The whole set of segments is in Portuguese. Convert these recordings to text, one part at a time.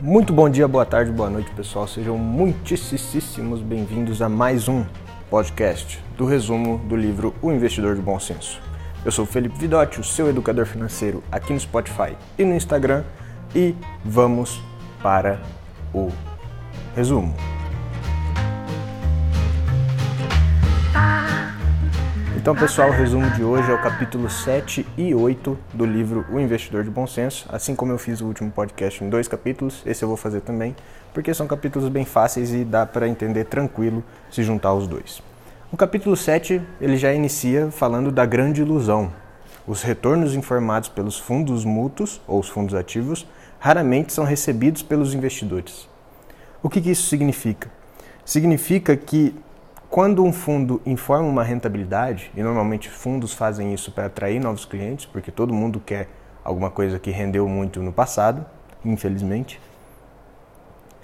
Muito bom dia, boa tarde, boa noite, pessoal. Sejam muitíssimos bem-vindos a mais um podcast do resumo do livro O Investidor de Bom Senso. Eu sou Felipe Vidotti, o seu educador financeiro aqui no Spotify e no Instagram, e vamos para o resumo. Então, pessoal, o resumo de hoje é o capítulo 7 e 8 do livro O Investidor de Bom Senso. Assim como eu fiz o último podcast em dois capítulos, esse eu vou fazer também, porque são capítulos bem fáceis e dá para entender tranquilo se juntar os dois. O capítulo 7, ele já inicia falando da grande ilusão. Os retornos informados pelos fundos mútuos, ou os fundos ativos, raramente são recebidos pelos investidores. O que, que isso significa? Significa que quando um fundo informa uma rentabilidade, e normalmente fundos fazem isso para atrair novos clientes, porque todo mundo quer alguma coisa que rendeu muito no passado, infelizmente,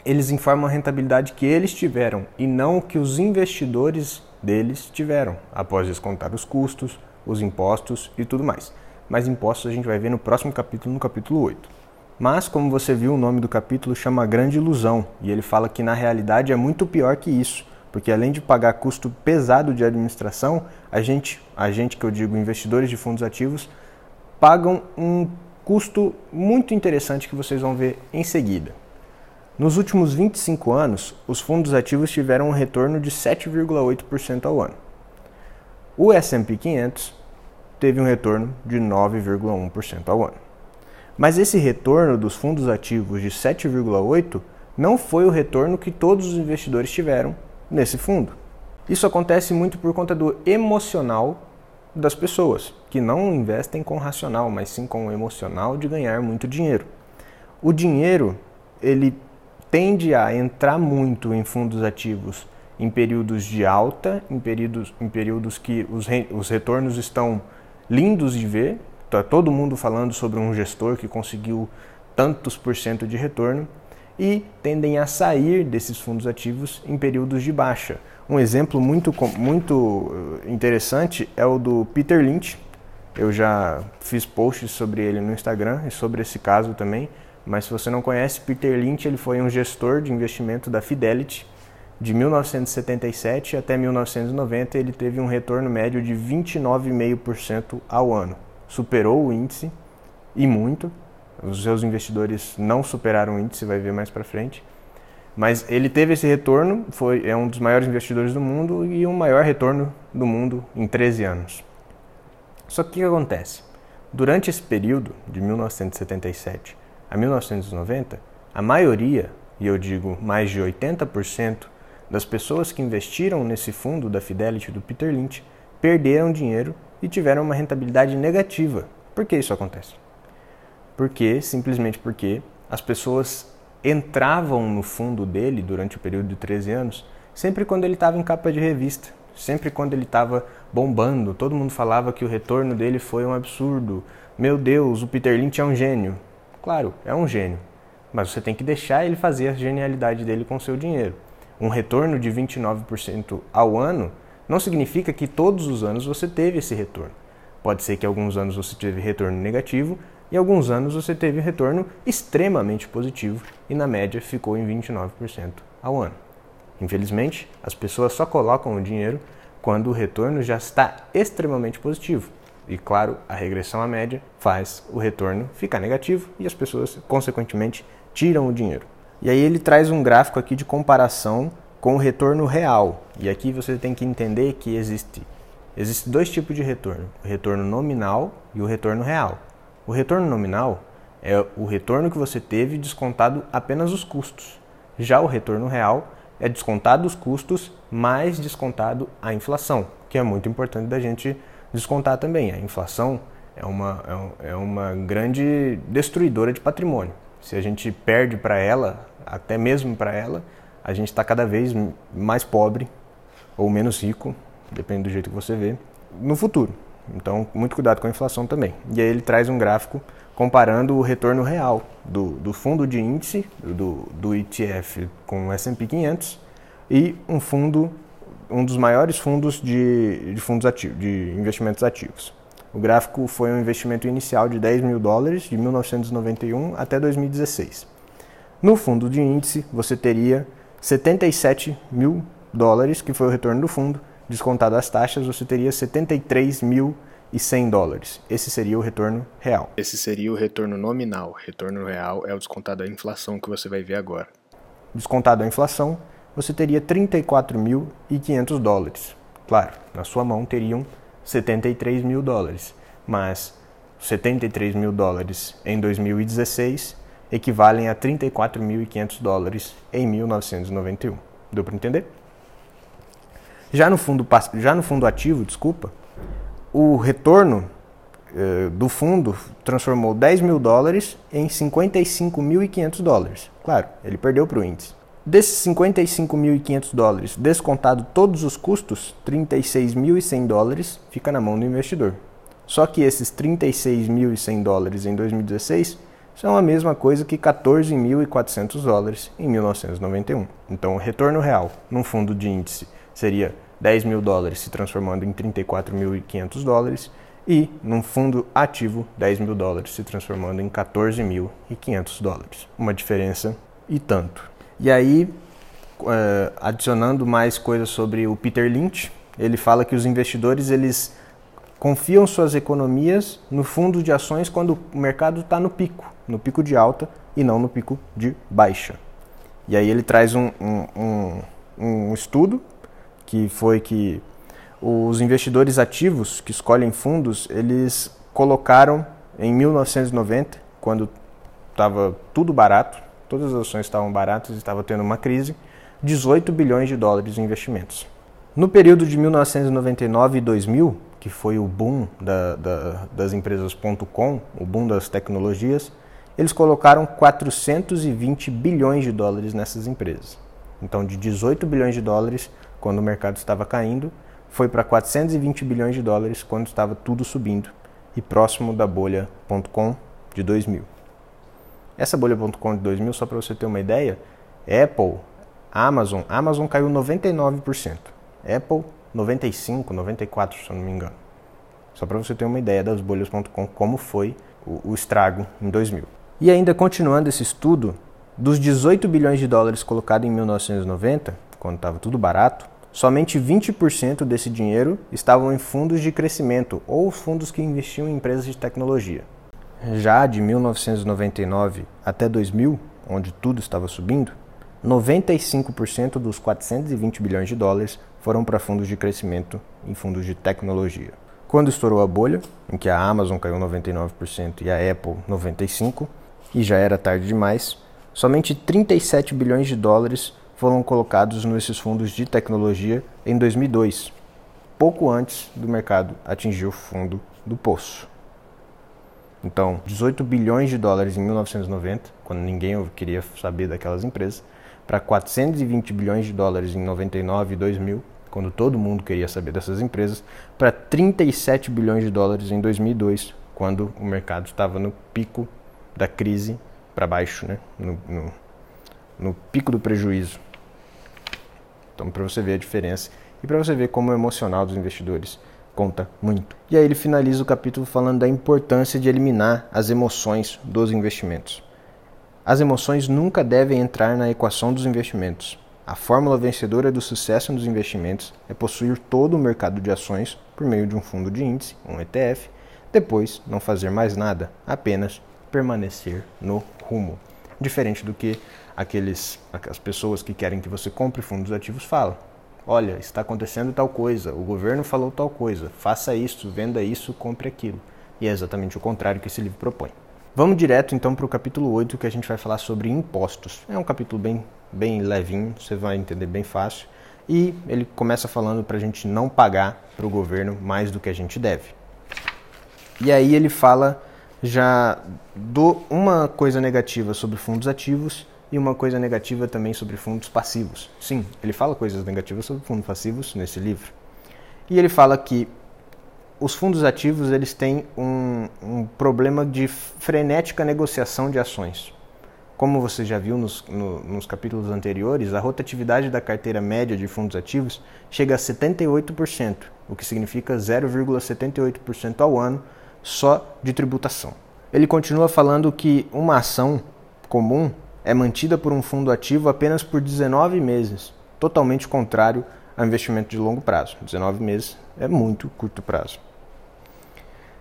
eles informam a rentabilidade que eles tiveram e não que os investidores deles tiveram, após descontar os custos, os impostos e tudo mais. Mas impostos a gente vai ver no próximo capítulo, no capítulo 8. Mas, como você viu, o nome do capítulo chama Grande Ilusão, e ele fala que na realidade é muito pior que isso porque além de pagar custo pesado de administração, a gente, a gente que eu digo investidores de fundos ativos, pagam um custo muito interessante que vocês vão ver em seguida. Nos últimos 25 anos, os fundos ativos tiveram um retorno de 7,8% ao ano. O S&P 500 teve um retorno de 9,1% ao ano. Mas esse retorno dos fundos ativos de 7,8 não foi o retorno que todos os investidores tiveram nesse fundo. Isso acontece muito por conta do emocional das pessoas, que não investem com racional, mas sim com o emocional de ganhar muito dinheiro. O dinheiro, ele tende a entrar muito em fundos ativos em períodos de alta, em períodos, em períodos que os, re, os retornos estão lindos de ver. Está todo mundo falando sobre um gestor que conseguiu tantos por cento de retorno e tendem a sair desses fundos ativos em períodos de baixa. Um exemplo muito, muito eh, interessante é o do Peter Lynch. Eu já fiz posts sobre ele no Instagram e sobre esse caso também. Mas se você não conhece, Peter Lynch ele foi um gestor de investimento da Fidelity. De 1977 até 1990, ele teve um retorno médio de 29,5% ao ano. Superou o índice e muito. Os seus investidores não superaram o índice, vai ver mais para frente. Mas ele teve esse retorno, foi, é um dos maiores investidores do mundo e o maior retorno do mundo em 13 anos. Só que o que acontece? Durante esse período, de 1977 a 1990, a maioria, e eu digo mais de 80%, das pessoas que investiram nesse fundo da Fidelity do Peter Lynch perderam dinheiro e tiveram uma rentabilidade negativa. Por que isso acontece? Porque simplesmente porque as pessoas entravam no fundo dele durante o período de 13 anos, sempre quando ele estava em capa de revista, sempre quando ele estava bombando, todo mundo falava que o retorno dele foi um absurdo. Meu Deus, o Peter Lynch é um gênio. Claro, é um gênio, mas você tem que deixar ele fazer a genialidade dele com seu dinheiro. Um retorno de 29% ao ano não significa que todos os anos você teve esse retorno. Pode ser que alguns anos você teve retorno negativo, em alguns anos você teve retorno extremamente positivo e na média ficou em 29% ao ano. Infelizmente, as pessoas só colocam o dinheiro quando o retorno já está extremamente positivo. E claro, a regressão à média faz o retorno ficar negativo e as pessoas, consequentemente, tiram o dinheiro. E aí ele traz um gráfico aqui de comparação com o retorno real. E aqui você tem que entender que existe, existe dois tipos de retorno: o retorno nominal e o retorno real. O retorno nominal é o retorno que você teve descontado apenas os custos. Já o retorno real é descontado os custos mais descontado a inflação, que é muito importante da gente descontar também. A inflação é uma, é, é uma grande destruidora de patrimônio. Se a gente perde para ela, até mesmo para ela, a gente está cada vez mais pobre ou menos rico, depende do jeito que você vê, no futuro. Então, muito cuidado com a inflação também. E aí ele traz um gráfico comparando o retorno real do, do fundo de índice, do, do ETF com o S&P 500 e um fundo, um dos maiores fundos de, de fundos ativos, de investimentos ativos. O gráfico foi um investimento inicial de 10 mil dólares de 1991 até 2016. No fundo de índice, você teria 77 mil dólares, que foi o retorno do fundo, descontado as taxas, você teria 73.100 dólares. Esse seria o retorno real. Esse seria o retorno nominal. Retorno real é o descontado da inflação que você vai ver agora. Descontado a inflação, você teria 34.500 dólares. Claro, na sua mão teriam 73 mil dólares, mas 73 mil dólares em 2016 equivalem a 34.500 dólares em 1991. Deu para entender? Já no fundo, já no fundo ativo, desculpa, o retorno eh, do fundo transformou 10 mil dólares em 55.500 dólares. Claro, ele perdeu para o índice. Desses 55.500 dólares, descontado todos os custos, 36.100 dólares fica na mão do investidor. Só que esses 36.100 dólares em 2016 são a mesma coisa que 14.400 dólares em 1991. Então, o retorno real num fundo de índice seria 10 mil dólares se transformando em 34.500 dólares e num fundo ativo 10 mil dólares se transformando em 14.500 dólares. Uma diferença e tanto. E aí, uh, adicionando mais coisas sobre o Peter Lynch, ele fala que os investidores eles confiam suas economias no fundo de ações quando o mercado está no pico, no pico de alta e não no pico de baixa. E aí ele traz um, um, um, um estudo que foi que os investidores ativos que escolhem fundos, eles colocaram em 1990, quando estava tudo barato, todas as ações estavam baratas e estava tendo uma crise, 18 bilhões de dólares em investimentos. No período de 1999 e 2000, que foi o boom da, da, das empresas .com, o boom das tecnologias, eles colocaram 420 bilhões de dólares nessas empresas. Então, de 18 bilhões de dólares, quando o mercado estava caindo, foi para 420 bilhões de dólares quando estava tudo subindo e próximo da bolha.com de 2000. Essa bolha.com de 2000, só para você ter uma ideia, Apple, Amazon, Amazon caiu 99%, Apple 95, 94, se eu não me engano. Só para você ter uma ideia das bolhas.com, como foi o, o estrago em 2000. E ainda continuando esse estudo, dos 18 bilhões de dólares colocados em 1990, quando estava tudo barato, somente 20% desse dinheiro estavam em fundos de crescimento ou fundos que investiam em empresas de tecnologia. Já de 1999 até 2000, onde tudo estava subindo, 95% dos 420 bilhões de dólares foram para fundos de crescimento em fundos de tecnologia. Quando estourou a bolha, em que a Amazon caiu 99% e a Apple 95%, e já era tarde demais, somente 37 bilhões de dólares foram colocados nesses fundos de tecnologia em 2002, pouco antes do mercado atingir o fundo do poço. Então, 18 bilhões de dólares em 1990, quando ninguém queria saber daquelas empresas, para 420 bilhões de dólares em 99 e 2000, quando todo mundo queria saber dessas empresas, para 37 bilhões de dólares em 2002, quando o mercado estava no pico da crise para baixo, né? no, no, no pico do prejuízo. Então, para você ver a diferença e para você ver como o emocional dos investidores conta muito. E aí ele finaliza o capítulo falando da importância de eliminar as emoções dos investimentos. As emoções nunca devem entrar na equação dos investimentos. A fórmula vencedora do sucesso nos investimentos é possuir todo o mercado de ações por meio de um fundo de índice, um ETF, depois não fazer mais nada, apenas permanecer no rumo. Diferente do que aqueles, as pessoas que querem que você compre fundos ativos falam olha, está acontecendo tal coisa, o governo falou tal coisa, faça isso, venda isso, compre aquilo. E é exatamente o contrário que esse livro propõe. Vamos direto então para o capítulo 8, que a gente vai falar sobre impostos. É um capítulo bem, bem levinho, você vai entender bem fácil. E ele começa falando para a gente não pagar para o governo mais do que a gente deve. E aí ele fala já do uma coisa negativa sobre fundos ativos e uma coisa negativa também sobre fundos passivos. Sim, ele fala coisas negativas sobre fundos passivos nesse livro. E ele fala que os fundos ativos eles têm um, um problema de frenética negociação de ações. Como você já viu nos, no, nos capítulos anteriores, a rotatividade da carteira média de fundos ativos chega a 78%, o que significa 0,78% ao ano só de tributação. Ele continua falando que uma ação comum é mantida por um fundo ativo apenas por 19 meses, totalmente contrário ao investimento de longo prazo. 19 meses é muito curto prazo.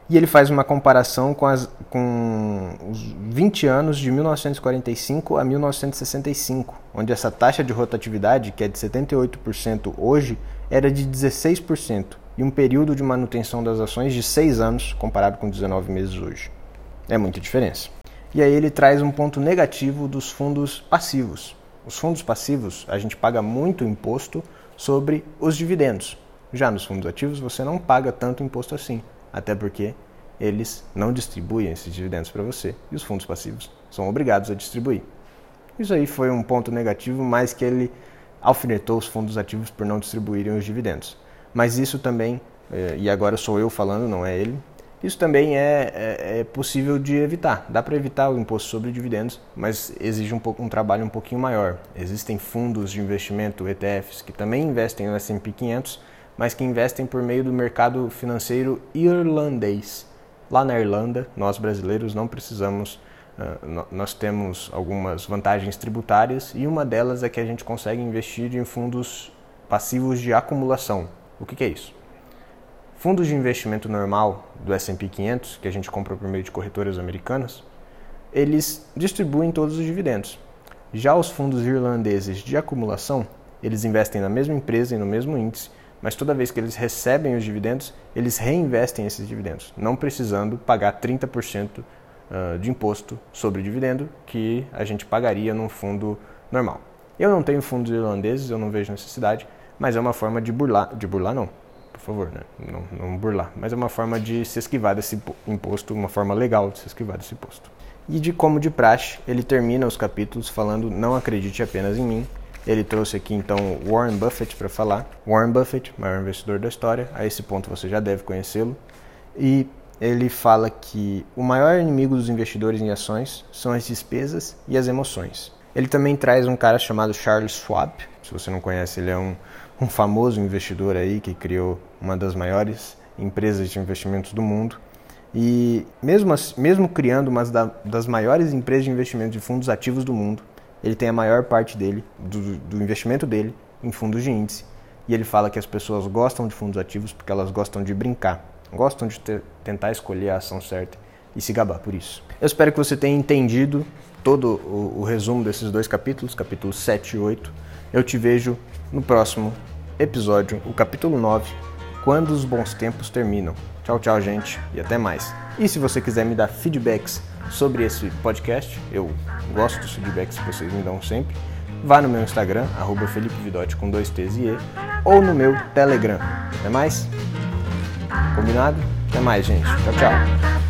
E ele faz uma comparação com, as, com os 20 anos de 1945 a 1965, onde essa taxa de rotatividade, que é de 78% hoje, era de 16%, e um período de manutenção das ações de 6 anos, comparado com 19 meses hoje. É muita diferença. E aí ele traz um ponto negativo dos fundos passivos. Os fundos passivos, a gente paga muito imposto sobre os dividendos. Já nos fundos ativos, você não paga tanto imposto assim, até porque eles não distribuem esses dividendos para você e os fundos passivos são obrigados a distribuir. Isso aí foi um ponto negativo, mas que ele alfinetou os fundos ativos por não distribuírem os dividendos. Mas isso também, eh, e agora sou eu falando, não é ele, isso também é, é, é possível de evitar. Dá para evitar o imposto sobre dividendos, mas exige um, pouco, um trabalho um pouquinho maior. Existem fundos de investimento, ETFs, que também investem no S&P 500, mas que investem por meio do mercado financeiro irlandês. Lá na Irlanda, nós brasileiros não precisamos, uh, nós temos algumas vantagens tributárias e uma delas é que a gente consegue investir em fundos passivos de acumulação. O que, que é isso? Fundos de investimento normal do S&P 500, que a gente compra por meio de corretoras americanas, eles distribuem todos os dividendos. Já os fundos irlandeses de acumulação, eles investem na mesma empresa e no mesmo índice, mas toda vez que eles recebem os dividendos, eles reinvestem esses dividendos, não precisando pagar 30% ah, de imposto sobre o dividendo que a gente pagaria num fundo normal. Eu não tenho fundos irlandeses, eu não vejo necessidade, mas é uma forma de burlar, de burlar não, por favor, né? não, não burlar. Mas é uma forma de se esquivar desse imposto, uma forma legal de se esquivar desse imposto. E de como de praxe, ele termina os capítulos falando: Não acredite apenas em mim. Ele trouxe aqui então Warren Buffett para falar. Warren Buffett, maior investidor da história, a esse ponto você já deve conhecê-lo. E ele fala que o maior inimigo dos investidores em ações são as despesas e as emoções. Ele também traz um cara chamado Charles Schwab. Se você não conhece, ele é um um famoso investidor aí que criou uma das maiores empresas de investimentos do mundo. E mesmo, mesmo criando uma das maiores empresas de investimento de fundos ativos do mundo, ele tem a maior parte dele, do, do investimento dele, em fundos de índice. E ele fala que as pessoas gostam de fundos ativos porque elas gostam de brincar, gostam de ter, tentar escolher a ação certa e se gabar por isso. Eu espero que você tenha entendido todo o, o resumo desses dois capítulos, capítulos 7 e 8. Eu te vejo no próximo episódio, o capítulo 9, Quando os Bons Tempos Terminam. Tchau, tchau, gente, e até mais. E se você quiser me dar feedbacks sobre esse podcast, eu gosto dos feedbacks que vocês me dão sempre, vá no meu Instagram, arroba Felipe Vidotti com dois T's e E, ou no meu Telegram. Até mais? Combinado? Até mais, gente. Tchau, tchau.